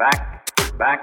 back, back.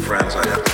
friends I have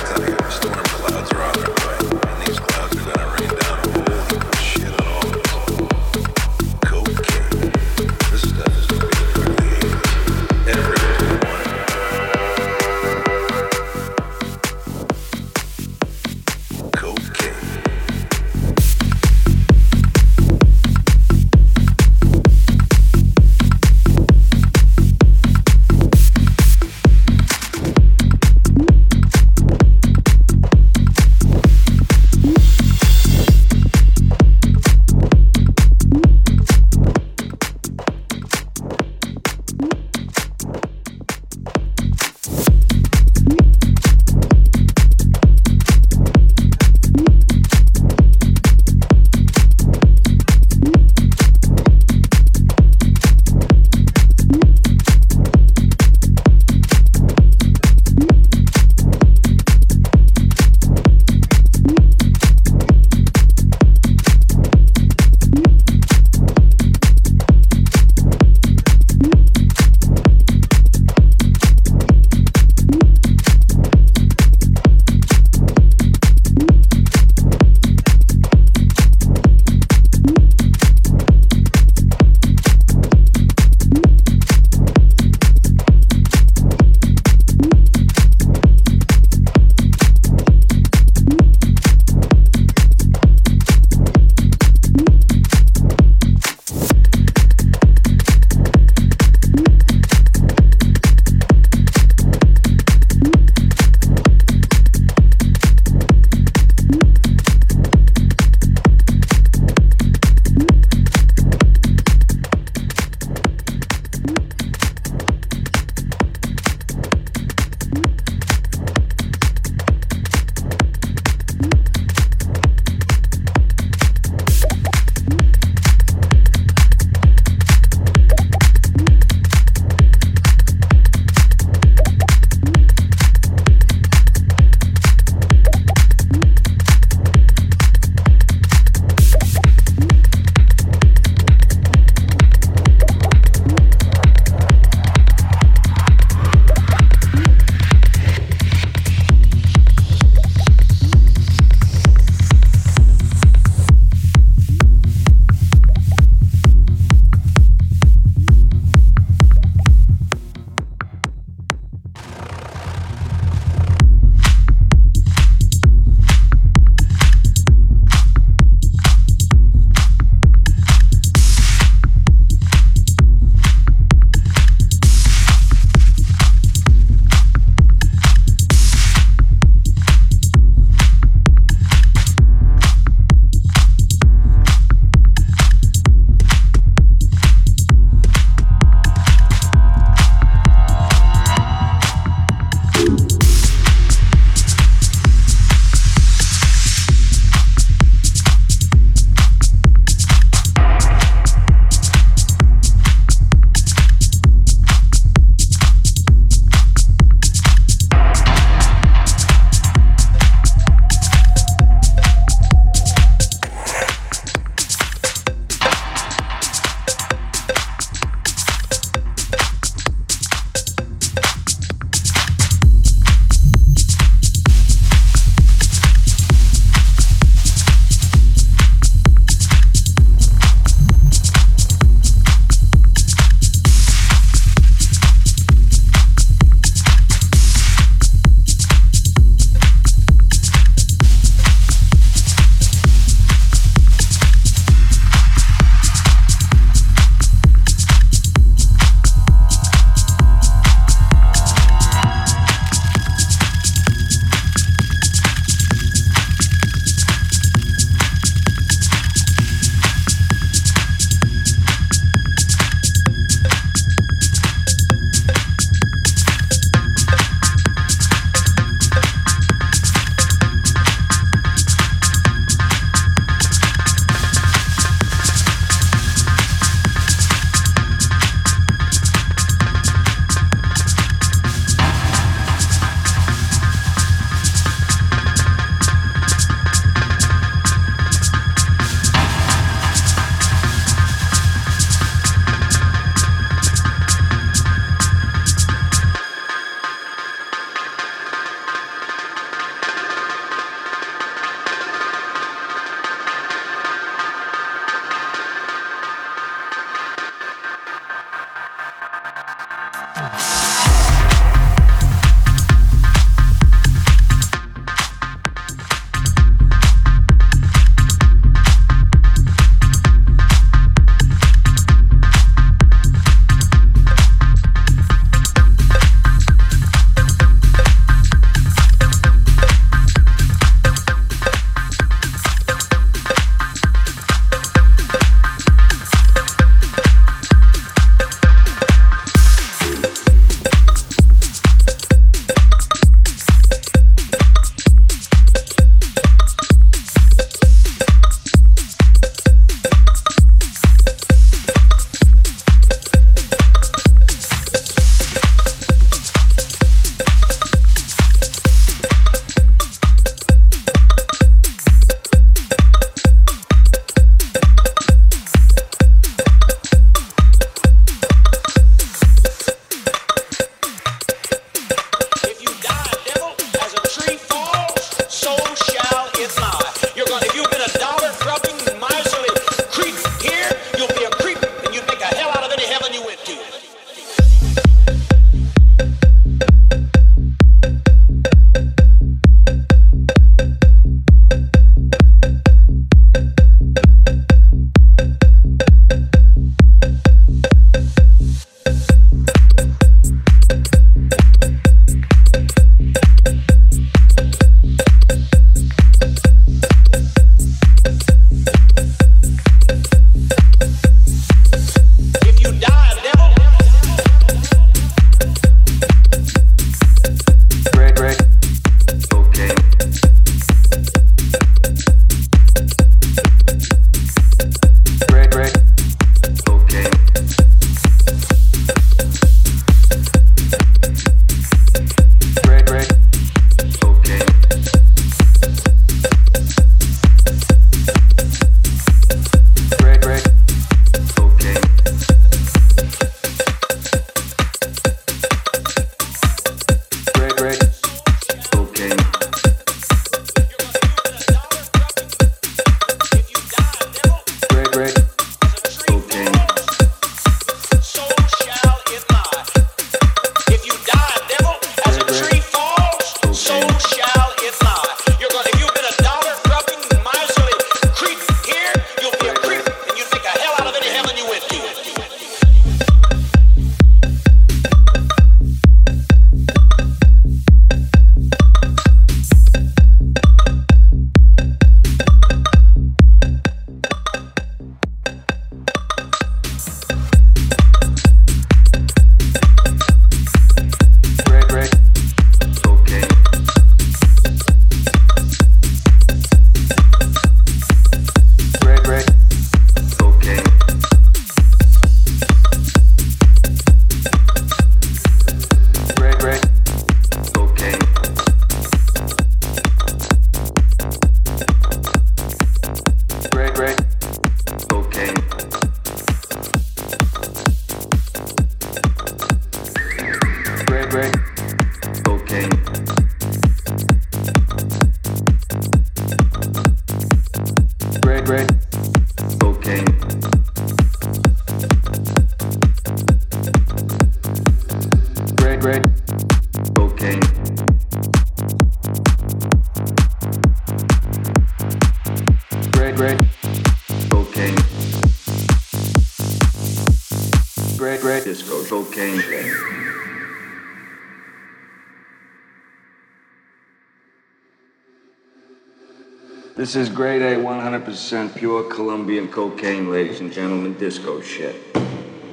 This is grade A, 100% pure Colombian cocaine, ladies and gentlemen, disco shit.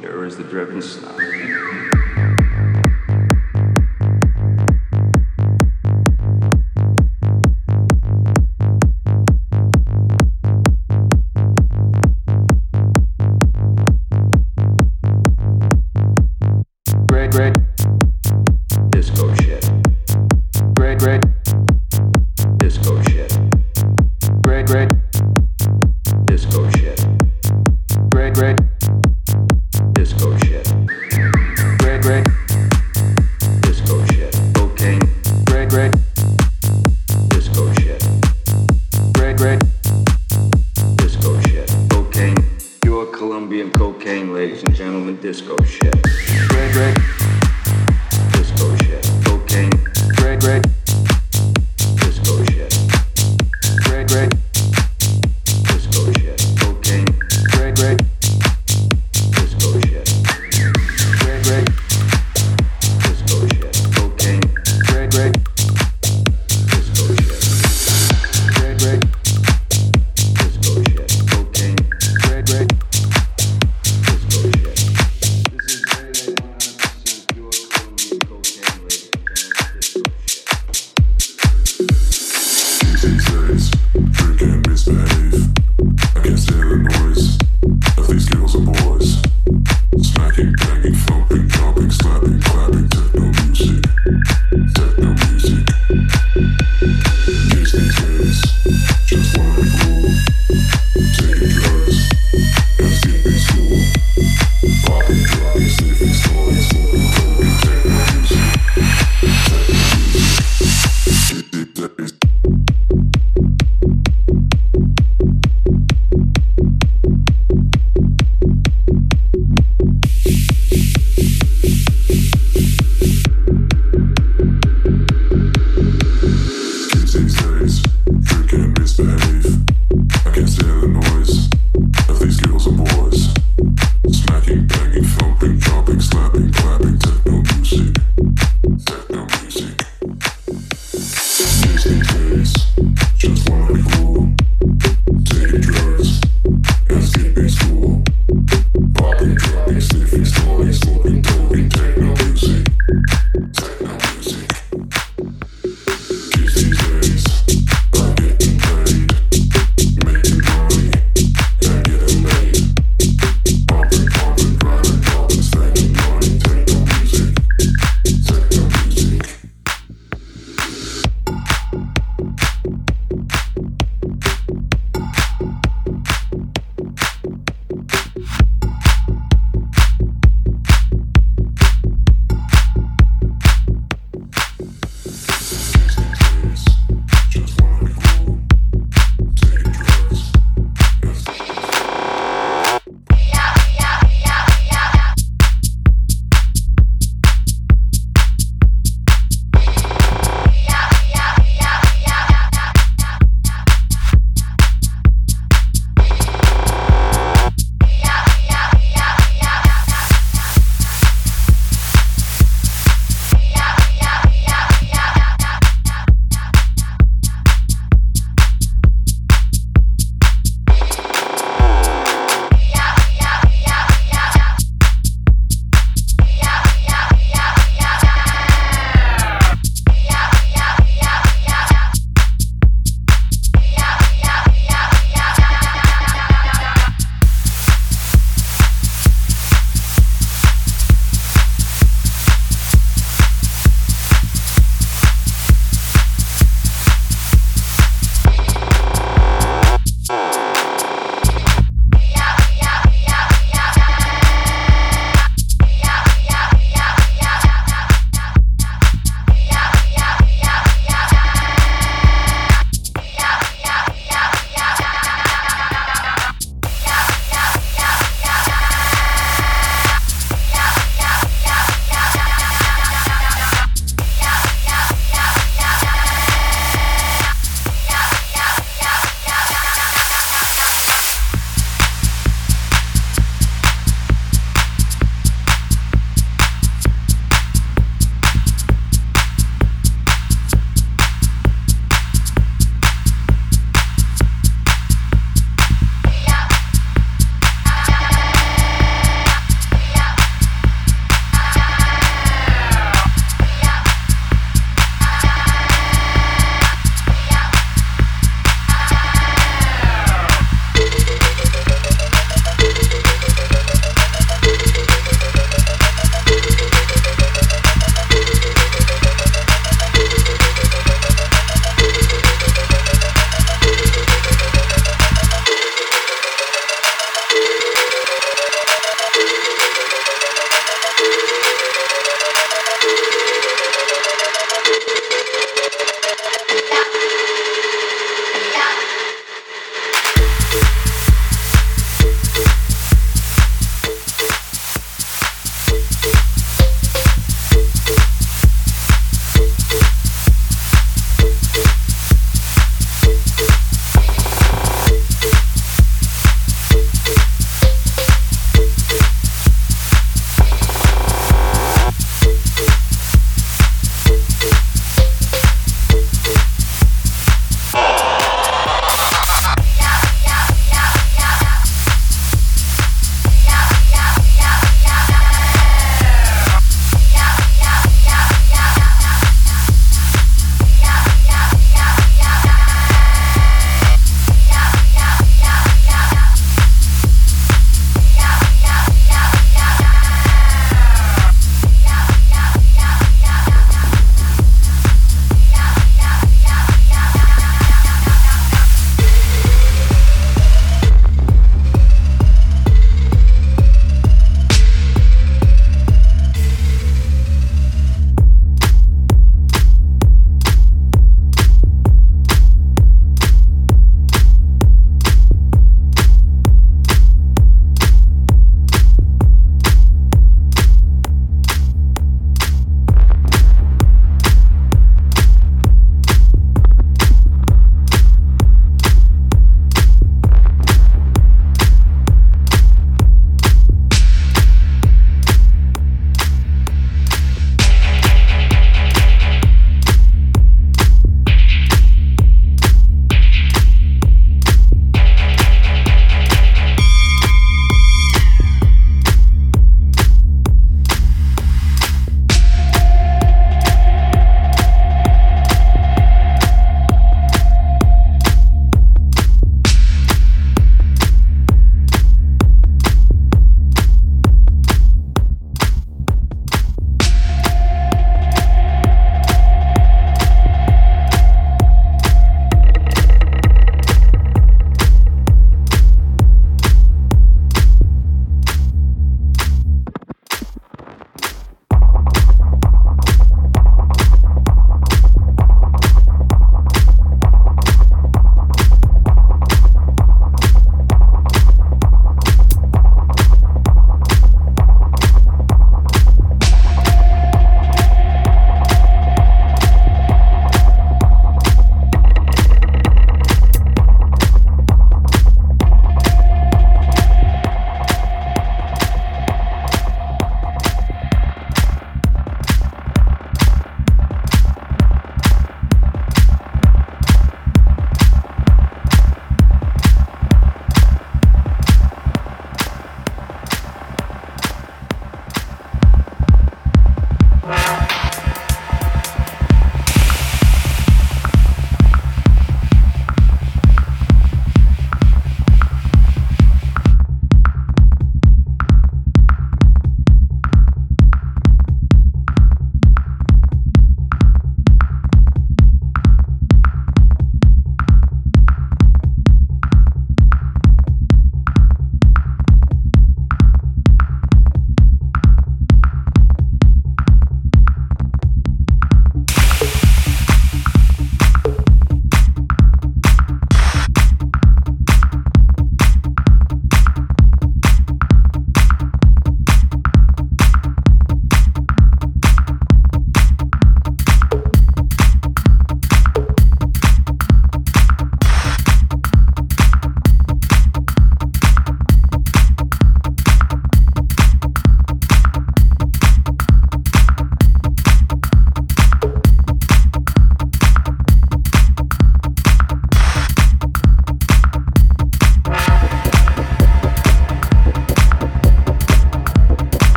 Here is the driven snuff.